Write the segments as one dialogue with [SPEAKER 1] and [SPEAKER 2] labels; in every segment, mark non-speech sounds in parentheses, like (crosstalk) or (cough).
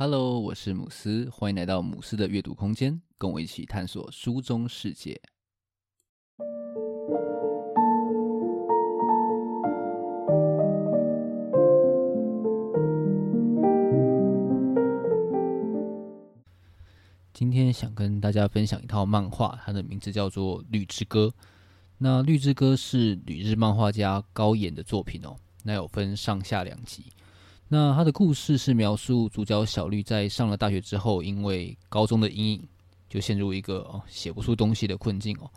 [SPEAKER 1] Hello，我是姆斯，欢迎来到姆斯的阅读空间，跟我一起探索书中世界。今天想跟大家分享一套漫画，它的名字叫做《绿之歌》。那《绿之歌》是旅日漫画家高野的作品哦。那有分上下两集。那他的故事是描述主角小绿在上了大学之后，因为高中的阴影，就陷入一个哦写不出东西的困境哦。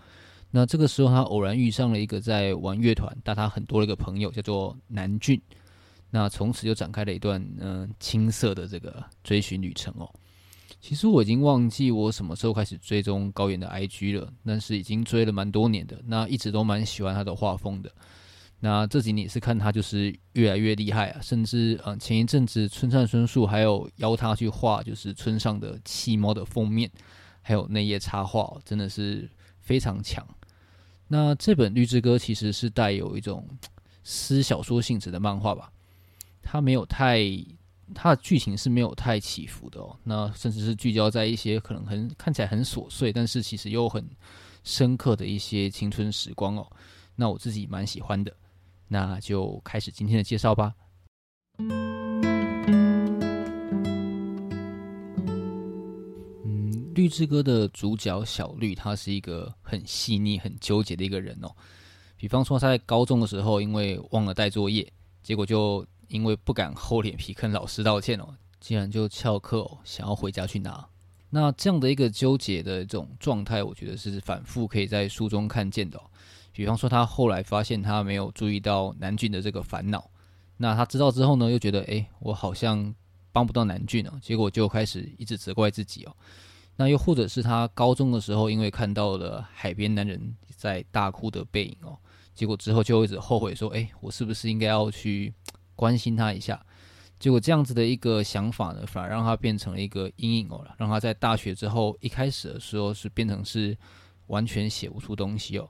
[SPEAKER 1] 那这个时候，他偶然遇上了一个在玩乐团大他很多的一个朋友，叫做南俊。那从此就展开了一段嗯青涩的这个追寻旅程哦。其实我已经忘记我什么时候开始追踪高原的 IG 了，但是已经追了蛮多年的，那一直都蛮喜欢他的画风的。那这几年也是看他就是越来越厉害啊，甚至嗯前一阵子村上春树还有邀他去画就是村上的七猫的封面，还有内页插画，真的是非常强。那这本《绿之歌》其实是带有一种私小说性质的漫画吧，它没有太它的剧情是没有太起伏的哦，那甚至是聚焦在一些可能很看起来很琐碎，但是其实又很深刻的一些青春时光哦，那我自己蛮喜欢的。那就开始今天的介绍吧。嗯，《绿之歌》的主角小绿，他是一个很细腻、很纠结的一个人哦。比方说，他在高中的时候，因为忘了带作业，结果就因为不敢厚脸皮跟老师道歉哦，竟然就翘课哦，想要回家去拿。那这样的一个纠结的这种状态，我觉得是反复可以在书中看见的。比方说，他后来发现他没有注意到南俊的这个烦恼，那他知道之后呢，又觉得，诶，我好像帮不到南俊哦，结果就开始一直责怪自己哦。那又或者是他高中的时候，因为看到了海边男人在大哭的背影哦，结果之后就一直后悔说，诶，我是不是应该要去关心他一下？结果这样子的一个想法呢，反而让他变成了一个阴影哦，让他在大学之后一开始的时候是变成是完全写不出东西哦。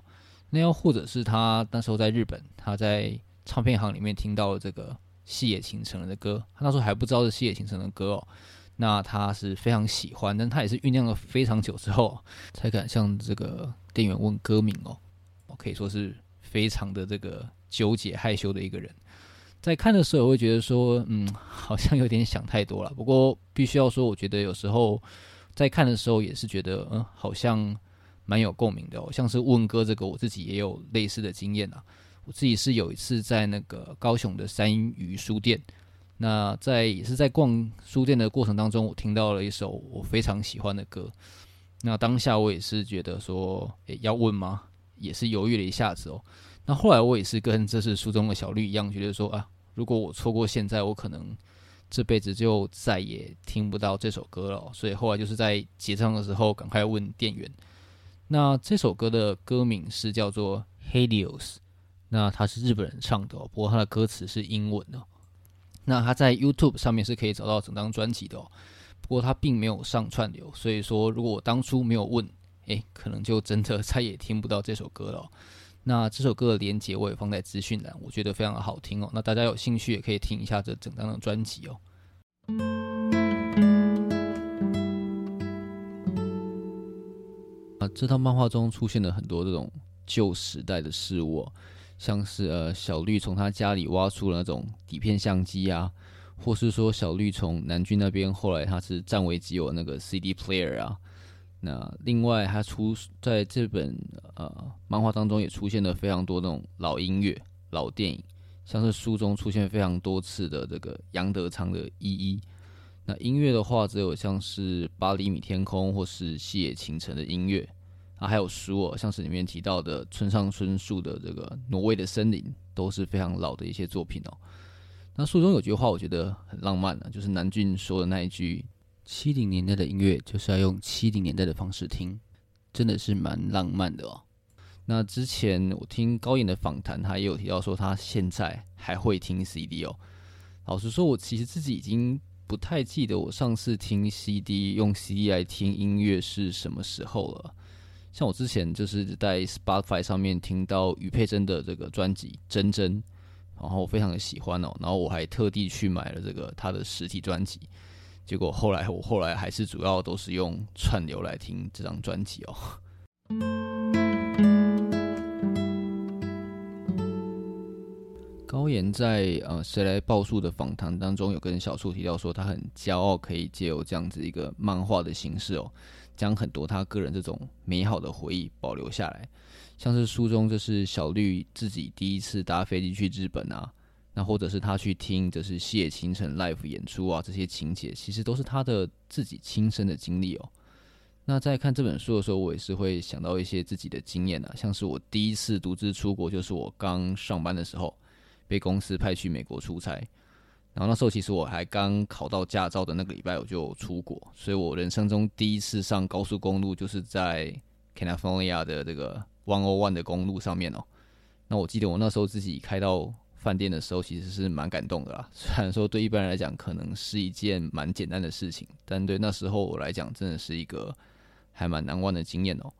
[SPEAKER 1] 那又或者是他那时候在日本，他在唱片行里面听到了这个细野晴臣的歌，他那时候还不知道是细野晴臣的歌哦。那他是非常喜欢，但他也是酝酿了非常久之后，才敢向这个店员问歌名哦。我可以说是非常的这个纠结害羞的一个人。在看的时候，我会觉得说，嗯，好像有点想太多了。不过必须要说，我觉得有时候在看的时候也是觉得，嗯，好像。蛮有共鸣的哦，像是问歌这个，我自己也有类似的经验啊。我自己是有一次在那个高雄的三余书店，那在也是在逛书店的过程当中，我听到了一首我非常喜欢的歌。那当下我也是觉得说，诶，要问吗？也是犹豫了一下子哦。那后来我也是跟这是书中的小绿一样，觉得说啊，如果我错过现在，我可能这辈子就再也听不到这首歌了。所以后来就是在结账的时候，赶快问店员。那这首歌的歌名是叫做《Helios》，那它是日本人唱的哦，不过它的歌词是英文的。那它在 YouTube 上面是可以找到整张专辑的哦，不过它并没有上串流，所以说如果我当初没有问，诶，可能就真的 (laughs) 再也听不到这首歌了。那这首歌的连接我也放在资讯栏，我觉得非常好听哦。那大家有兴趣也可以听一下这整张的专辑哦。啊，这套漫画中出现了很多这种旧时代的事物，像是呃小绿从他家里挖出了那种底片相机啊，或是说小绿从南俊那边后来他是占为己有那个 CD player 啊。那另外他出在这本呃漫画当中也出现了非常多那种老音乐、老电影，像是书中出现非常多次的这个杨德昌的《一一》。那音乐的话，只有像是八厘米天空或是细野晴臣的音乐啊，还有书哦，像是里面提到的村上春树的这个《挪威的森林》，都是非常老的一些作品哦。那书中有句话，我觉得很浪漫呢，就是南俊说的那一句：“七零年代的音乐就是要用七零年代的方式听”，真的是蛮浪漫的哦。那之前我听高野的访谈，他也有提到说他现在还会听 CD 哦。老实说，我其实自己已经。不太记得我上次听 CD 用 CD 来听音乐是什么时候了。像我之前就是在 Spotify 上面听到于佩珍的这个专辑《珍珍》，然后非常的喜欢哦，然后我还特地去买了这个他的实体专辑。结果后来我后来还是主要都是用串流来听这张专辑哦。高妍在呃谁来报数的访谈当中有跟小树提到说，他很骄傲可以借由这样子一个漫画的形式哦，将很多他个人这种美好的回忆保留下来。像是书中就是小绿自己第一次搭飞机去日本啊，那或者是他去听就是细野晴臣 live 演出啊，这些情节其实都是他的自己亲身的经历哦。那在看这本书的时候，我也是会想到一些自己的经验啊，像是我第一次独自出国，就是我刚上班的时候，被公司派去美国出差，然后那时候其实我还刚考到驾照的那个礼拜我就出国，所以我人生中第一次上高速公路就是在 California 的这个。One O One 的公路上面哦，那我记得我那时候自己开到饭店的时候，其实是蛮感动的啦。虽然说对一般人来讲可能是一件蛮简单的事情，但对那时候我来讲，真的是一个还蛮难忘的经验哦。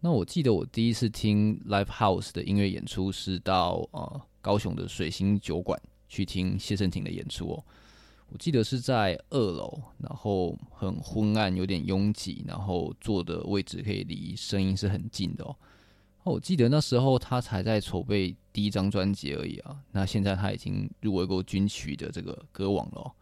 [SPEAKER 1] 那我记得我第一次听 Live House 的音乐演出是到呃高雄的水星酒馆去听谢震廷的演出哦。我记得是在二楼，然后很昏暗，有点拥挤，然后坐的位置可以离声音是很近的哦。我记得那时候他才在筹备第一张专辑而已啊，那现在他已经入围过军曲的这个歌王了，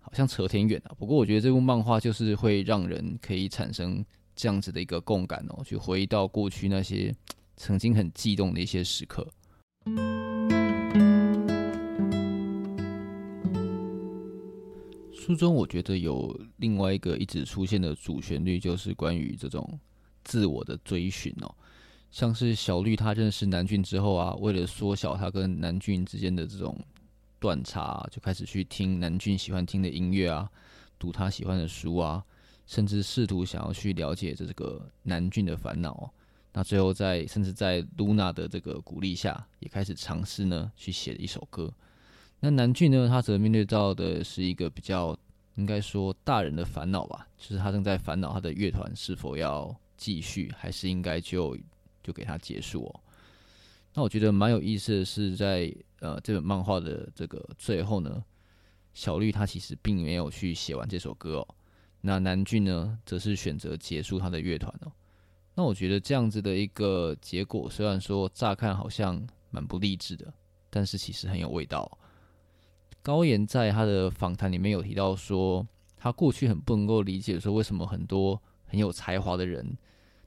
[SPEAKER 1] 好像扯挺远啊。不过我觉得这部漫画就是会让人可以产生这样子的一个共感哦，去回忆到过去那些曾经很激动的一些时刻。书中我觉得有另外一个一直出现的主旋律，就是关于这种自我的追寻哦。像是小绿他认识南俊之后啊，为了缩小他跟南俊之间的这种断差，就开始去听南俊喜欢听的音乐啊，读他喜欢的书啊，甚至试图想要去了解这个南俊的烦恼。那最后在甚至在露娜的这个鼓励下，也开始尝试呢去写一首歌。那南俊呢，他则面对到的是一个比较应该说大人的烦恼吧，就是他正在烦恼他的乐团是否要继续，还是应该就。就给他结束哦。那我觉得蛮有意思的是在，在呃这本漫画的这个最后呢，小绿他其实并没有去写完这首歌哦。那南俊呢，则是选择结束他的乐团哦。那我觉得这样子的一个结果，虽然说乍看好像蛮不励志的，但是其实很有味道。高妍在他的访谈里面有提到说，他过去很不能够理解说为什么很多很有才华的人。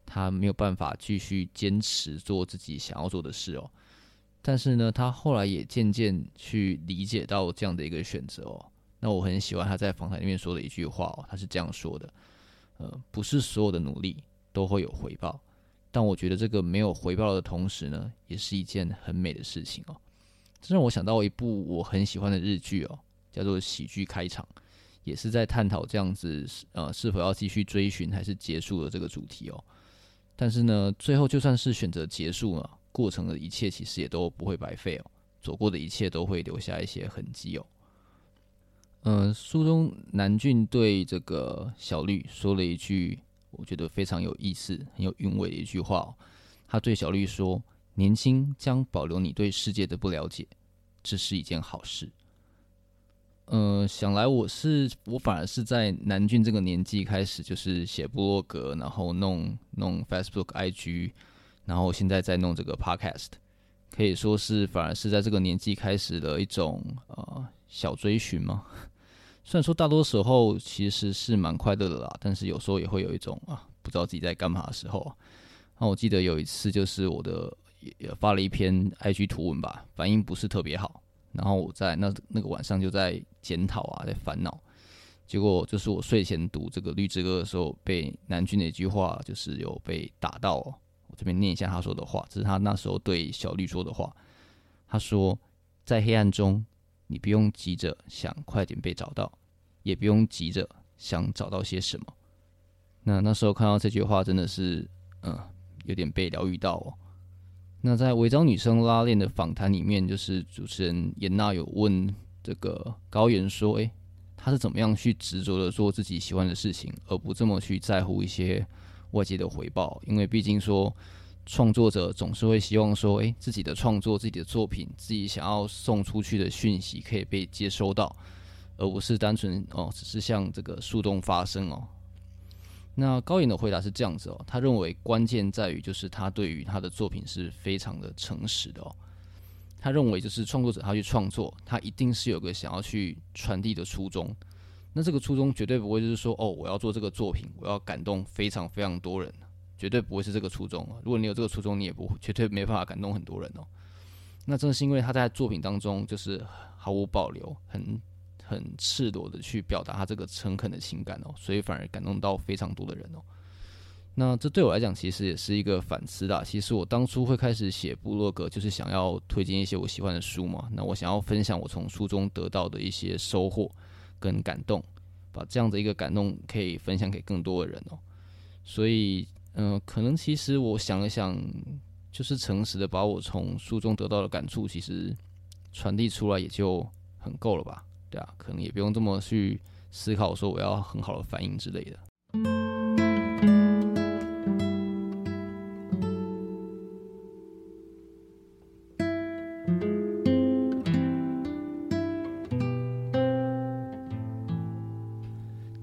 [SPEAKER 1] 他没有办法继续坚持做自己想要做的事哦，但是呢，他后来也渐渐去理解到这样的一个选择哦。那我很喜欢他在访谈里面说的一句话哦，他是这样说的：呃，不是所有的努力都会有回报，但我觉得这个没有回报的同时呢，也是一件很美的事情哦。这让我想到一部我很喜欢的日剧哦，叫做《喜剧开场》，也是在探讨这样子呃是否要继续追寻还是结束的这个主题哦。但是呢，最后就算是选择结束了，过程的一切其实也都不会白费哦，走过的一切都会留下一些痕迹哦。嗯、书中南俊对这个小绿说了一句，我觉得非常有意思、很有韵味的一句话。他对小绿说：“年轻将保留你对世界的不了解，这是一件好事。”、呃，想来我是我反而是在南俊这个年纪开始，就是写部落格，然后弄弄 Facebook、IG，然后现在在弄这个 Podcast，可以说是反而是在这个年纪开始的一种呃小追寻嘛。虽然说大多时候其实是蛮快乐的啦，但是有时候也会有一种啊不知道自己在干嘛的时候。那我记得有一次就是我的也发了一篇 IG 图文吧，反应不是特别好。然后我在那那个晚上就在检讨啊，在烦恼。结果就是我睡前读这个《绿之歌》的时候，被南俊的一句话就是有被打到。我这边念一下他说的话，这是他那时候对小绿说的话。他说：“在黑暗中，你不用急着想快点被找到，也不用急着想找到些什么。”那那时候看到这句话，真的是嗯，有点被疗愈到哦。那在违章女生拉链的访谈里面，就是主持人严娜有问这个高原说：“诶，他是怎么样去执着的做自己喜欢的事情，而不这么去在乎一些外界的回报？因为毕竟说创作者总是会希望说，诶，自己的创作、自己的作品、自己想要送出去的讯息可以被接收到，而不是单纯哦，只是向这个树洞发声哦。那高妍的回答是这样子哦，他认为关键在于就是他对于他的作品是非常的诚实的哦。他认为就是创作者他去创作，他一定是有个想要去传递的初衷。那这个初衷绝对不会就是说哦，我要做这个作品，我要感动非常非常多人，绝对不会是这个初衷啊。如果你有这个初衷，你也不会绝对没办法感动很多人哦。那正是因为他在作品当中就是毫无保留，很。很赤裸的去表达他这个诚恳的情感哦，所以反而感动到非常多的人哦。那这对我来讲其实也是一个反思啦。其实我当初会开始写部落格，就是想要推荐一些我喜欢的书嘛。那我想要分享我从书中得到的一些收获跟感动，把这样的一个感动可以分享给更多的人哦。所以，嗯、可能其实我想了想，就是诚实的把我从书中得到的感触，其实传递出来也就很够了吧。对啊，可能也不用这么去思考，说我要很好的反应之类的。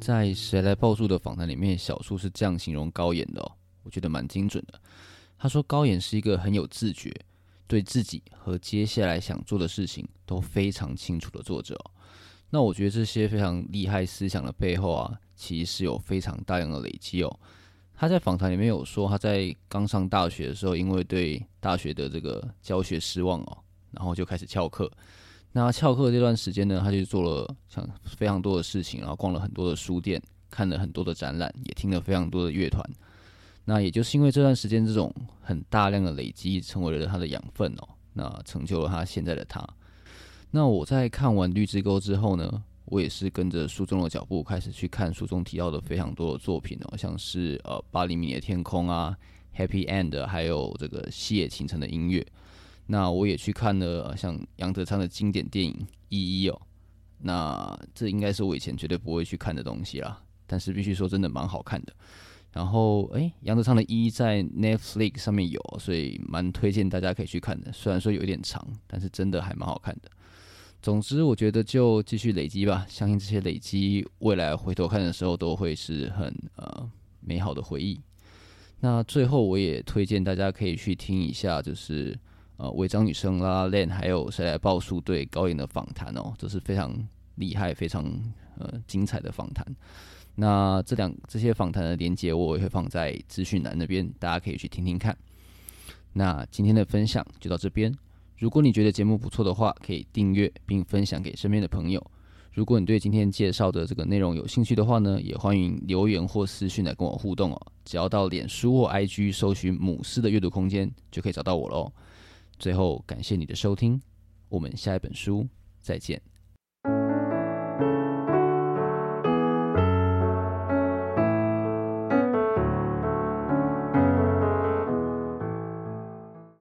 [SPEAKER 1] 在《谁来报树》的访谈里面，小树是这样形容高岩的哦，我觉得蛮精准的。他说高妍是一个很有自觉，对自己和接下来想做的事情都非常清楚的作者。那我觉得这些非常厉害思想的背后啊，其实是有非常大量的累积哦。他在访谈里面有说，他在刚上大学的时候，因为对大学的这个教学失望哦，然后就开始翘课。那翘课这段时间呢，他就做了像非常多的事情，然后逛了很多的书店，看了很多的展览，也听了非常多的乐团。那也就是因为这段时间这种很大量的累积，成为了他的养分哦，那成就了他现在的他。那我在看完《绿之沟》之后呢，我也是跟着书中的脚步开始去看书中提到的非常多的作品哦，像是呃八厘米的天空啊，《Happy End》，还有这个西野晴城的音乐。那我也去看了像杨德昌的经典电影《一一》哦。那这应该是我以前绝对不会去看的东西啦，但是必须说真的蛮好看的。然后诶，杨德昌的《一》在 Netflix 上面有，所以蛮推荐大家可以去看的。虽然说有一点长，但是真的还蛮好看的。总之，我觉得就继续累积吧。相信这些累积，未来回头看的时候，都会是很呃美好的回忆。那最后，我也推荐大家可以去听一下，就是呃违章女生、La La Land，还有谁来报数对高妍的访谈哦，这是非常厉害、非常呃精彩的访谈。那这两这些访谈的连接，我也会放在资讯栏那边，大家可以去听听看。那今天的分享就到这边。如果你觉得节目不错的话，可以订阅并分享给身边的朋友。如果你对今天介绍的这个内容有兴趣的话呢，也欢迎留言或私讯来跟我互动哦。只要到脸书或 IG 搜寻“母狮的阅读空间”，就可以找到我喽。最后，感谢你的收听，我们下一本书再见。